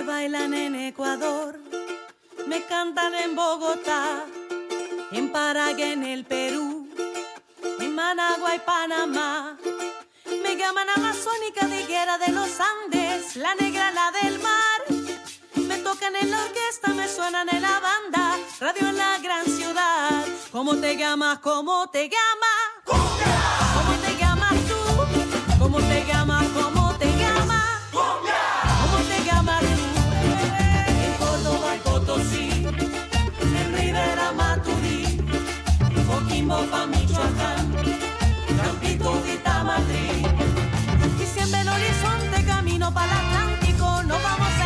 Me bailan en Ecuador, me cantan en Bogotá, en Paraguay, en el Perú, en Managua y Panamá. Me llaman amazónica tiguera de los Andes, la negra, la del mar. Me tocan en la orquesta, me suenan en la banda, radio en la gran ciudad. ¿Cómo te llamas? ¿Cómo te llamas? rumbo pa' Michoacán, Tampico, Guita, Madrid. Y siempre el horizonte camino para el Atlántico, no vamos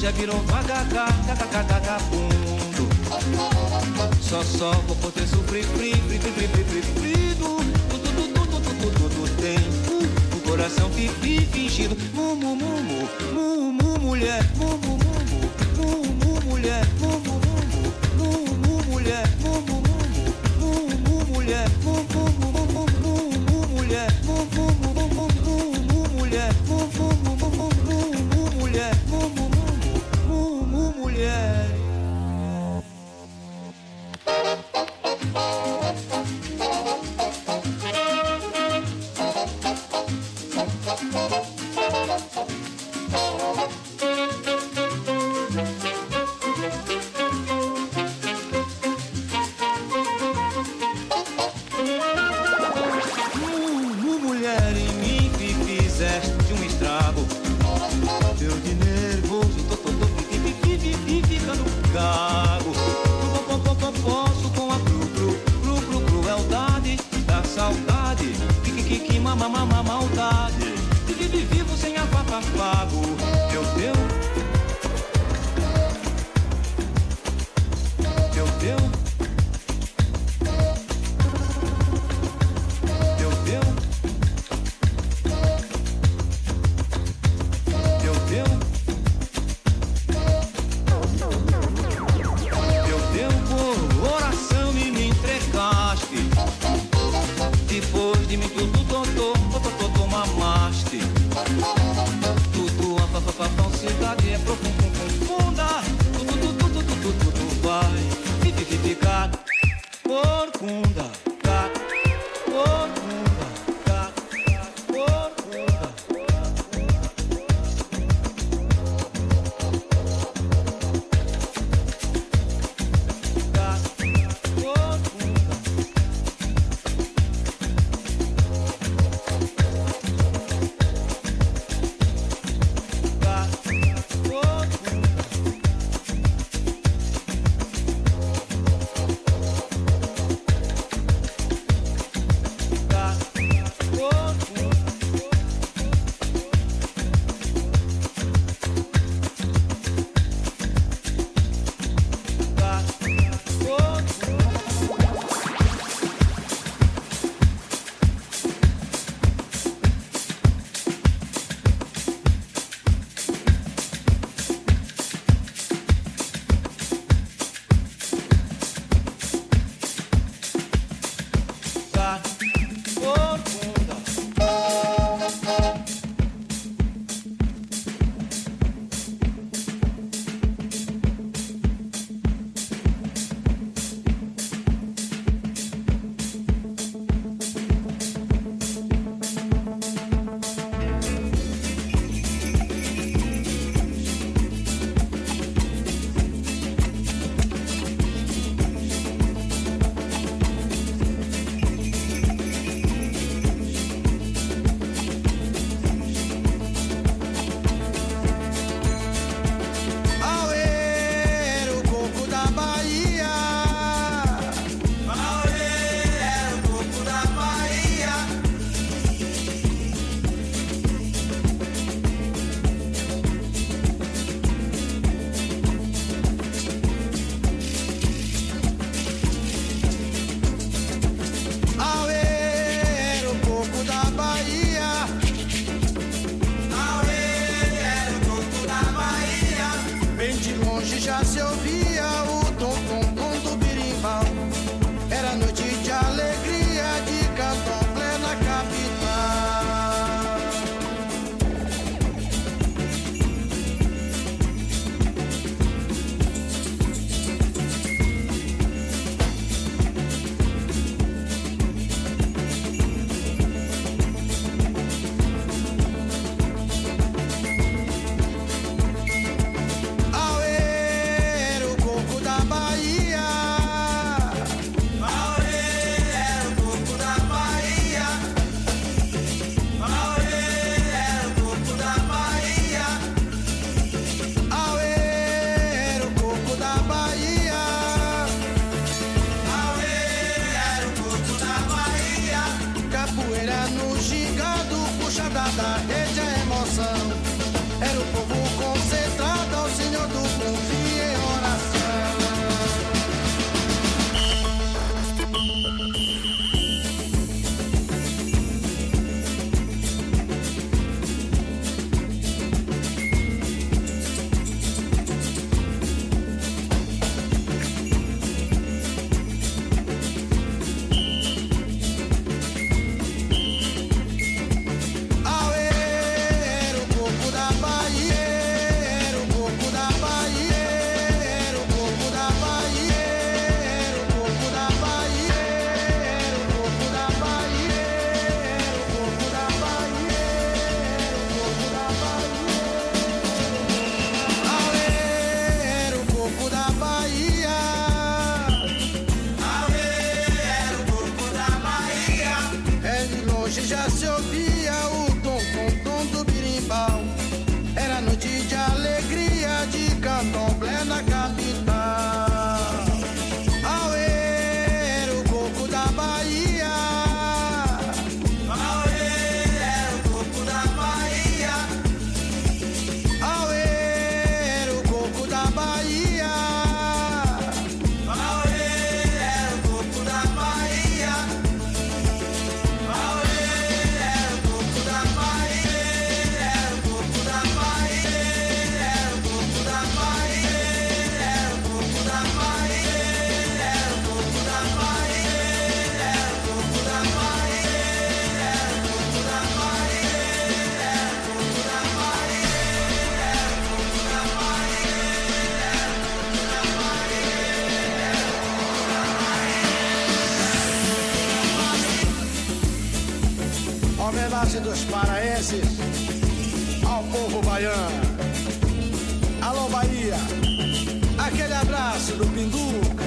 já virou vagacá, cacacacá, fundo. Só só vou poder sofrer fri, fri, fri, fri, fri, fri, fri, do tempo. O coração vive fingindo, mu, mu, mu, mu, mu, mu, mulher, mu, mu, mu, mu, mu, mu, mulher, mu, mu, mu, mu, mu, mu, mulher, mu, mu, mu, mu, mu, mu, mulher, mu, mu, mu, mu, mu, mu, mulher, mu, mu, mu, dos paraenses ao povo baiano. Alô, Bahia, aquele abraço do Pinduca.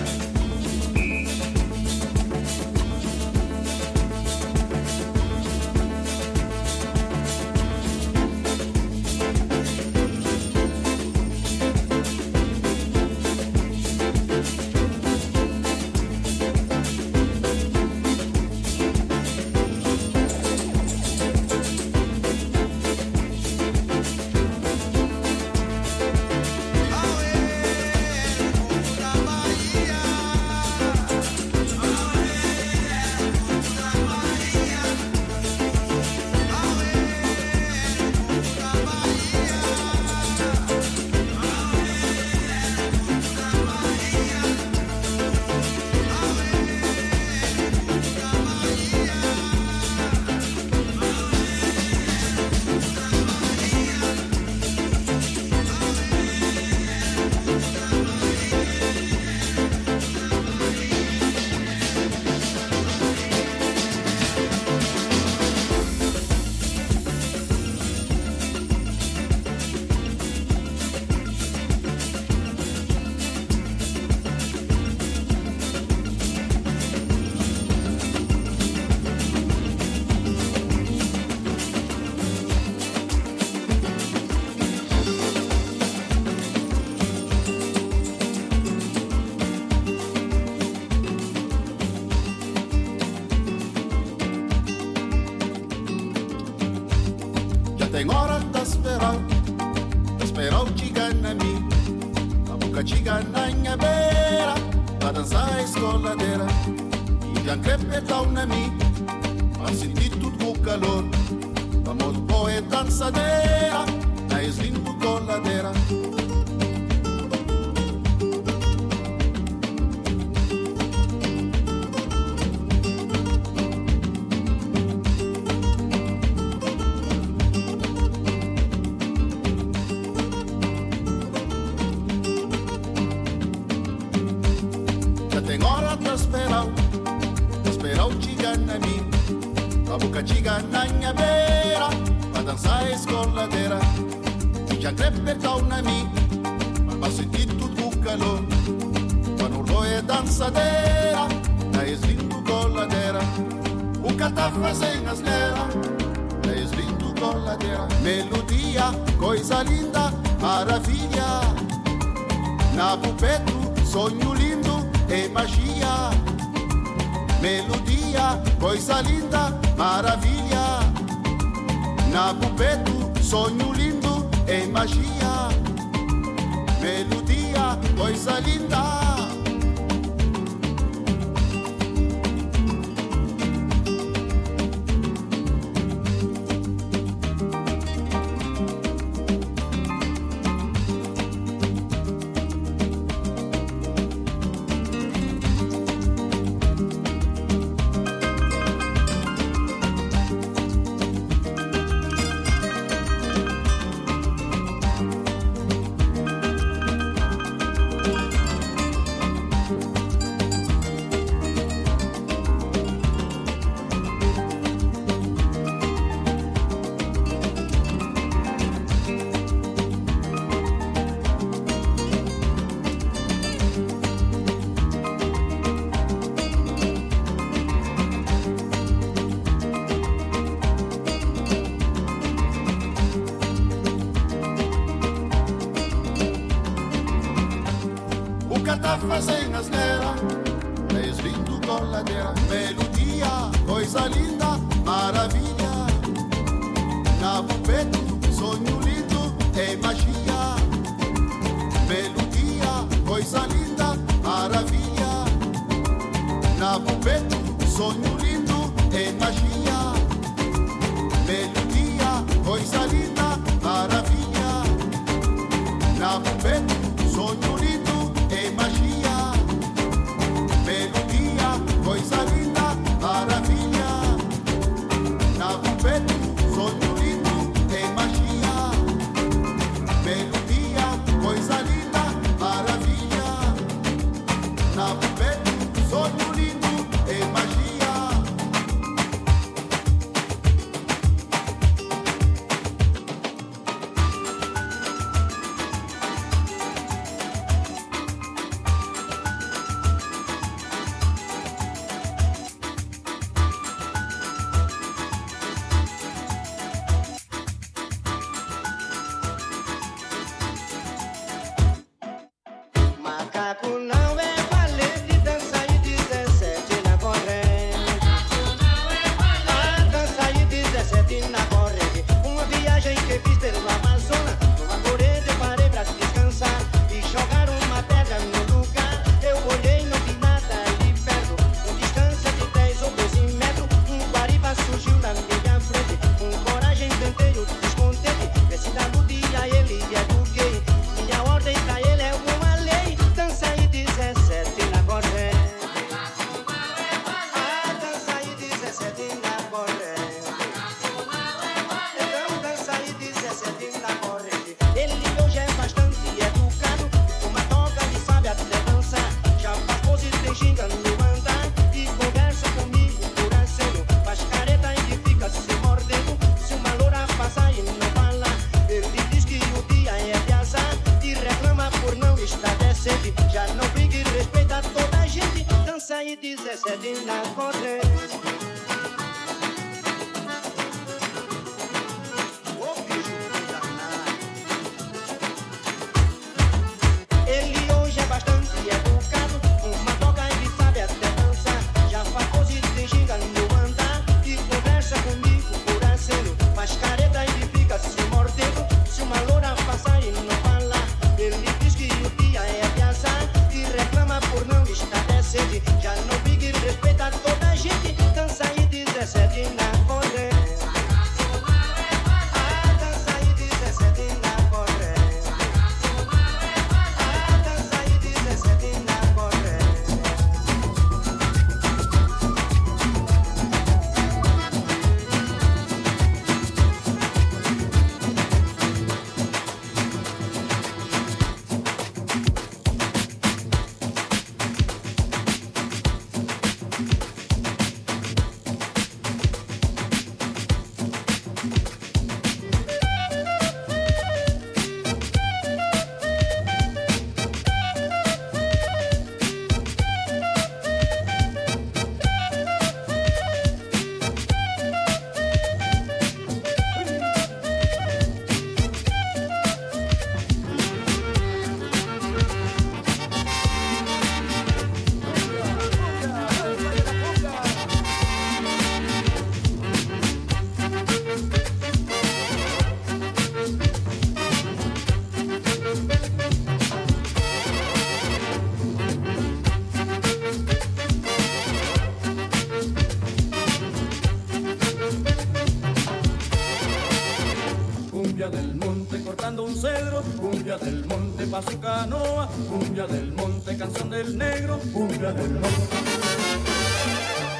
cumbia del monte cortando un cedro, cumbia del monte pa' su canoa, cumbia del monte canción del negro, cumbia del monte.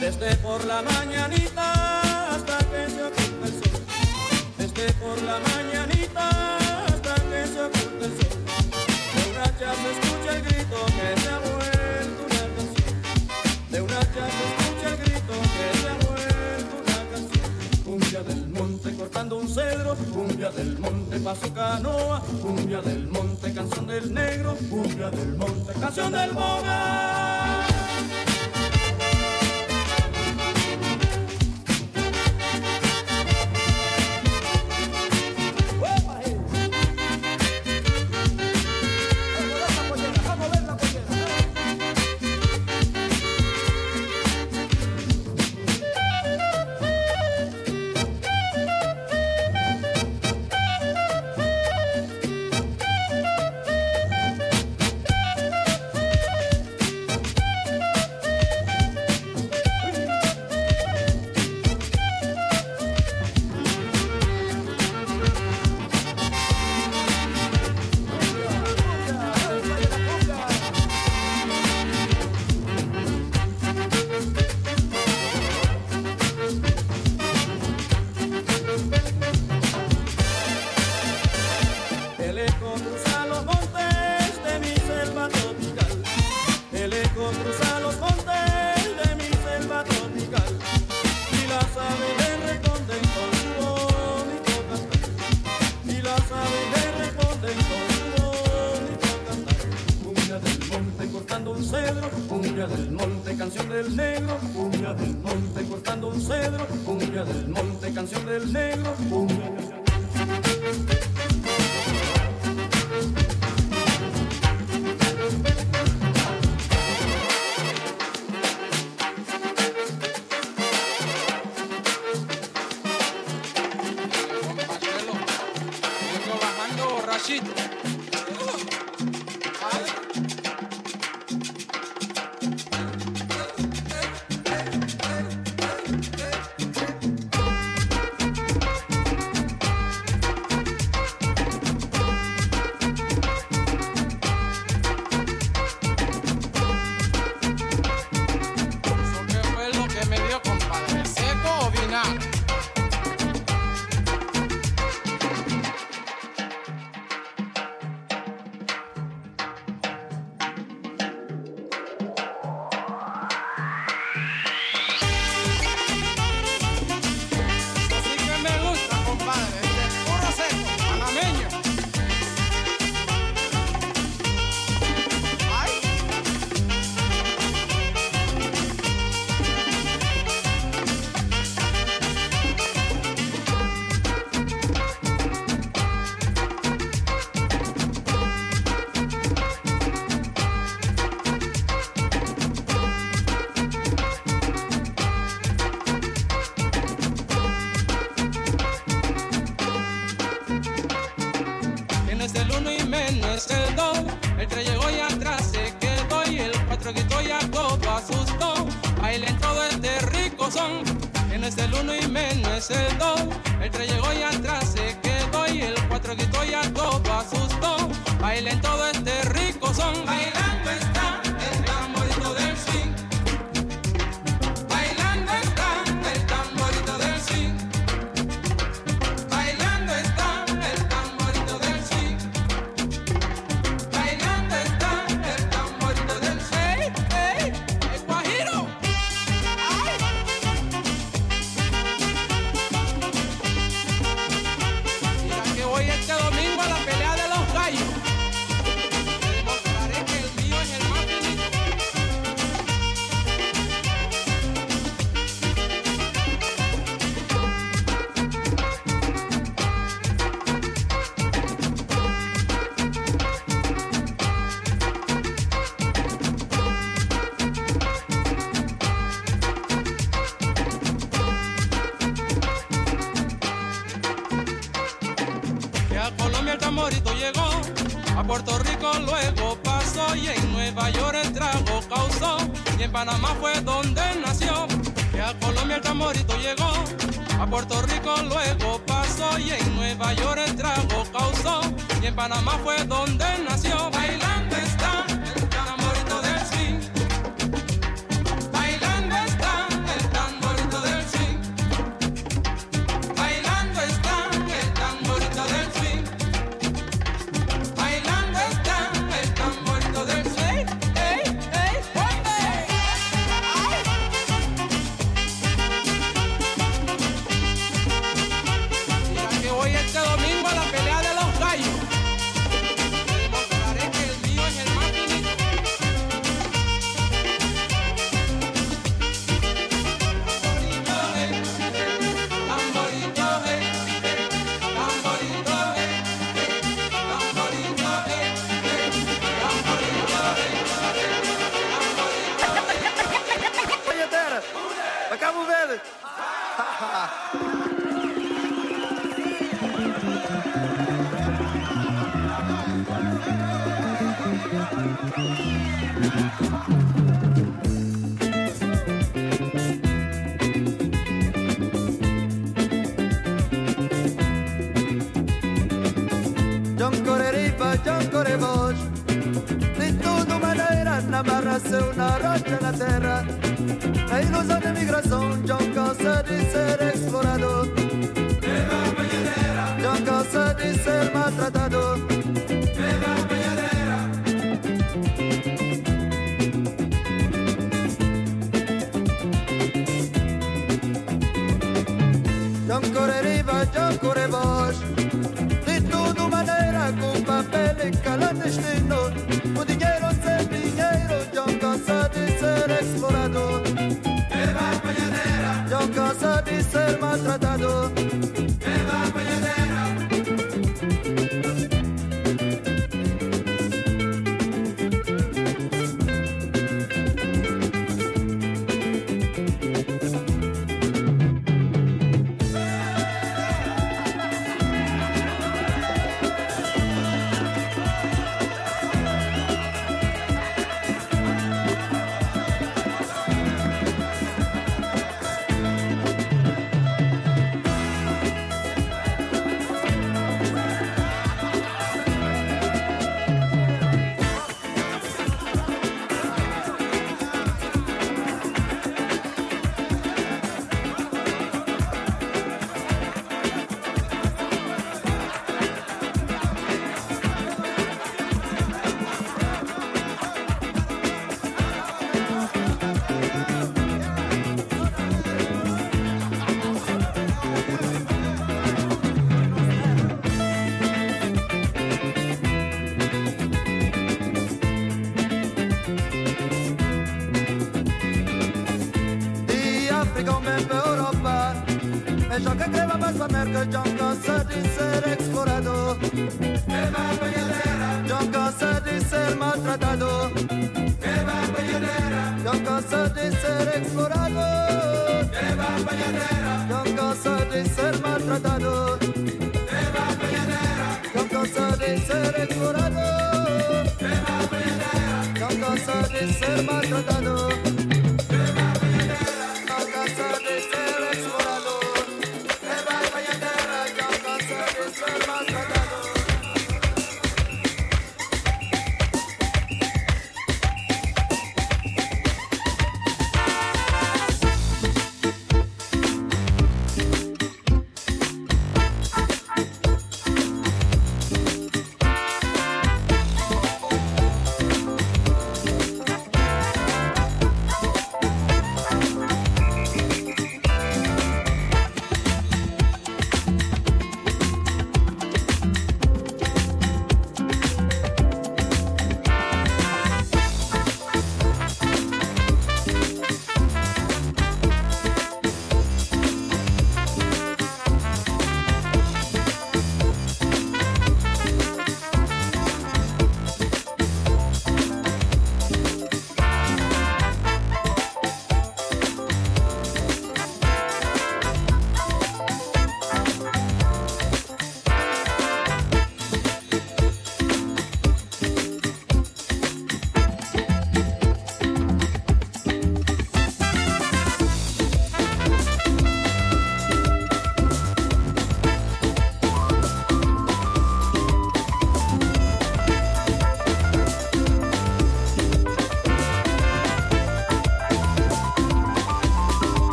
Desde por la mañanita hasta que se oculta el sol, desde por la mañanita hasta que se oculta el sol, de una ya se escucha el grito que se ha vuelto una canción, de una ya se escucha cortando un cedro, cumbia del monte, paso canoa, cumbia del monte, canción del negro, cumbia del monte, canción del boga. Es el uno y menos es el dos. El llegó y y en Panamá fue donde nació, correriva già corre vos Di tutto maniera con calate stendo Un dinero se dinero di E va di devorado. Lleva mañanera. Con cosa de ser maltratado. Lleva mañanera. Con cosa de ser explorado. Lleva mañanera. Con cosa de ser maltratado.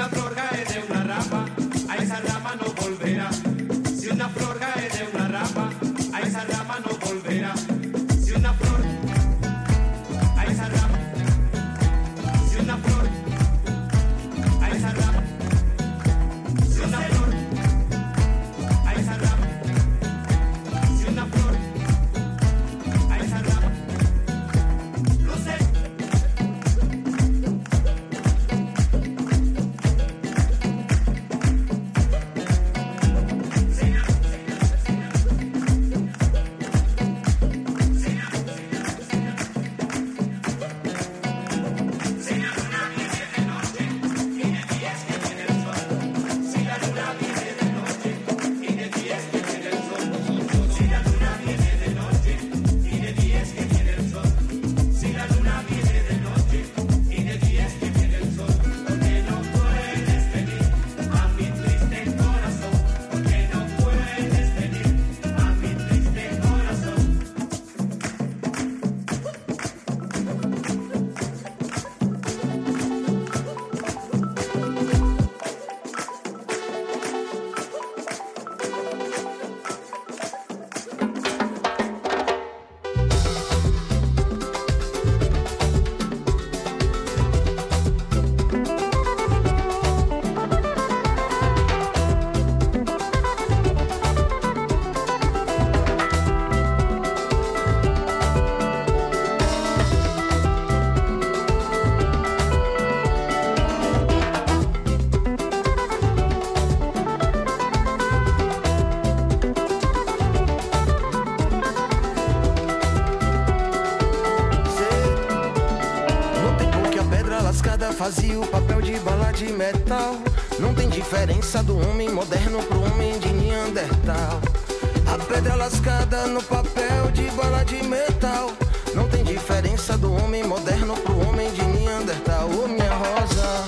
una flor cae de una rama, a esa rama no volverá. Si una flor cae de una de metal. Não tem diferença do homem moderno pro homem de Neandertal. A pedra lascada no papel de bala de metal. Não tem diferença do homem moderno pro homem de Neandertal. Ô oh, minha rosa,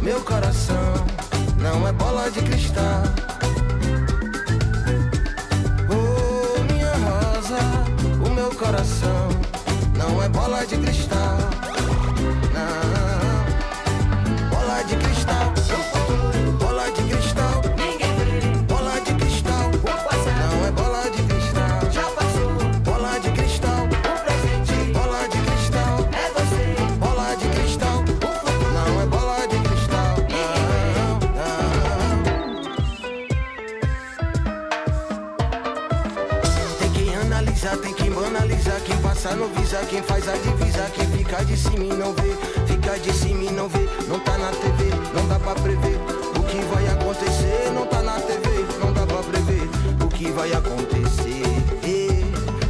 meu coração não é bola de cristal. Oh, minha rosa, o meu coração não é bola de cristal. No visa, quem faz a divisa, quem fica de cima e não vê, fica de cima e não vê, não tá na TV, não dá pra prever o que vai acontecer, não tá na TV, não dá pra prever o que vai acontecer.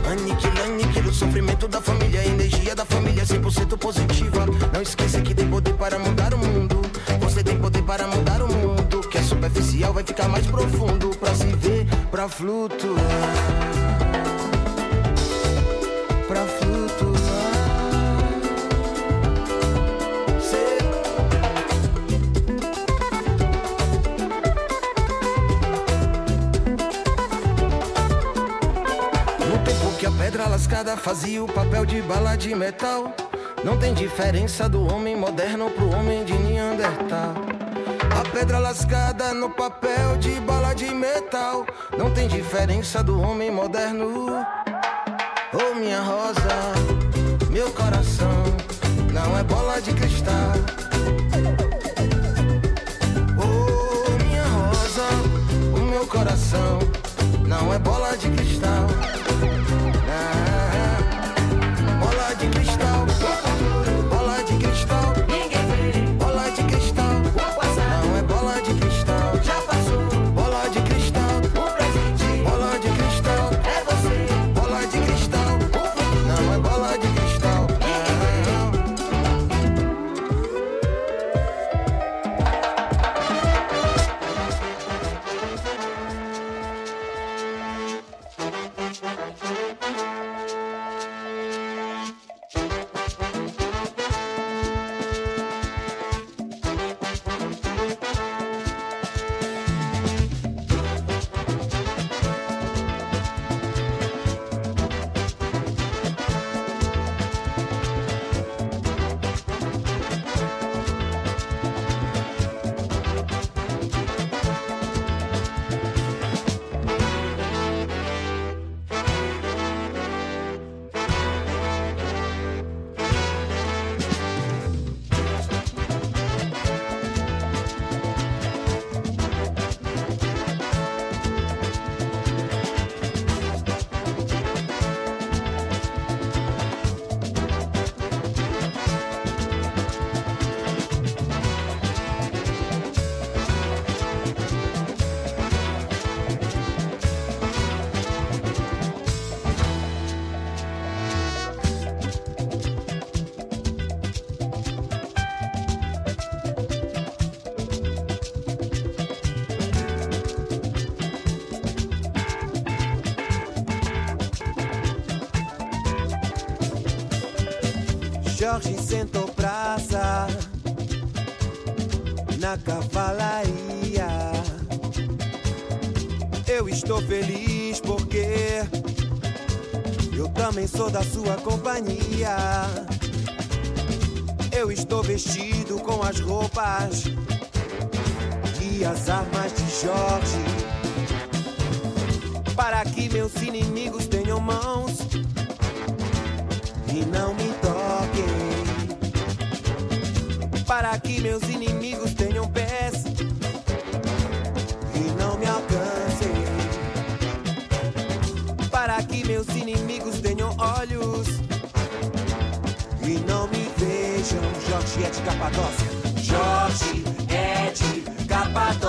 Aniquila, aniquila o sofrimento da família, energia da família 100% positiva. Não esqueça que tem poder para mudar o mundo. Você tem poder para mudar o mundo. Que é superficial vai ficar mais profundo pra se ver, pra flutuar. Fazia o papel de bala de metal. Não tem diferença do homem moderno pro homem de Neandertal. A pedra lascada no papel de bala de metal. Não tem diferença do homem moderno. Oh, minha rosa, meu coração não é bola de cristal. Oh, minha rosa, o meu coração não é bola de cristal. sag Jorge sentou praça na cavalaria. Eu estou feliz porque eu também sou da sua companhia. Eu estou vestido com as roupas e as armas de Jorge. Para que meus inimigos tenham mãos e não me Para que meus inimigos tenham pés e não me alcancem. Para que meus inimigos tenham olhos e não me vejam. Jorge é de Capadócia. Jorge é de Capadócia.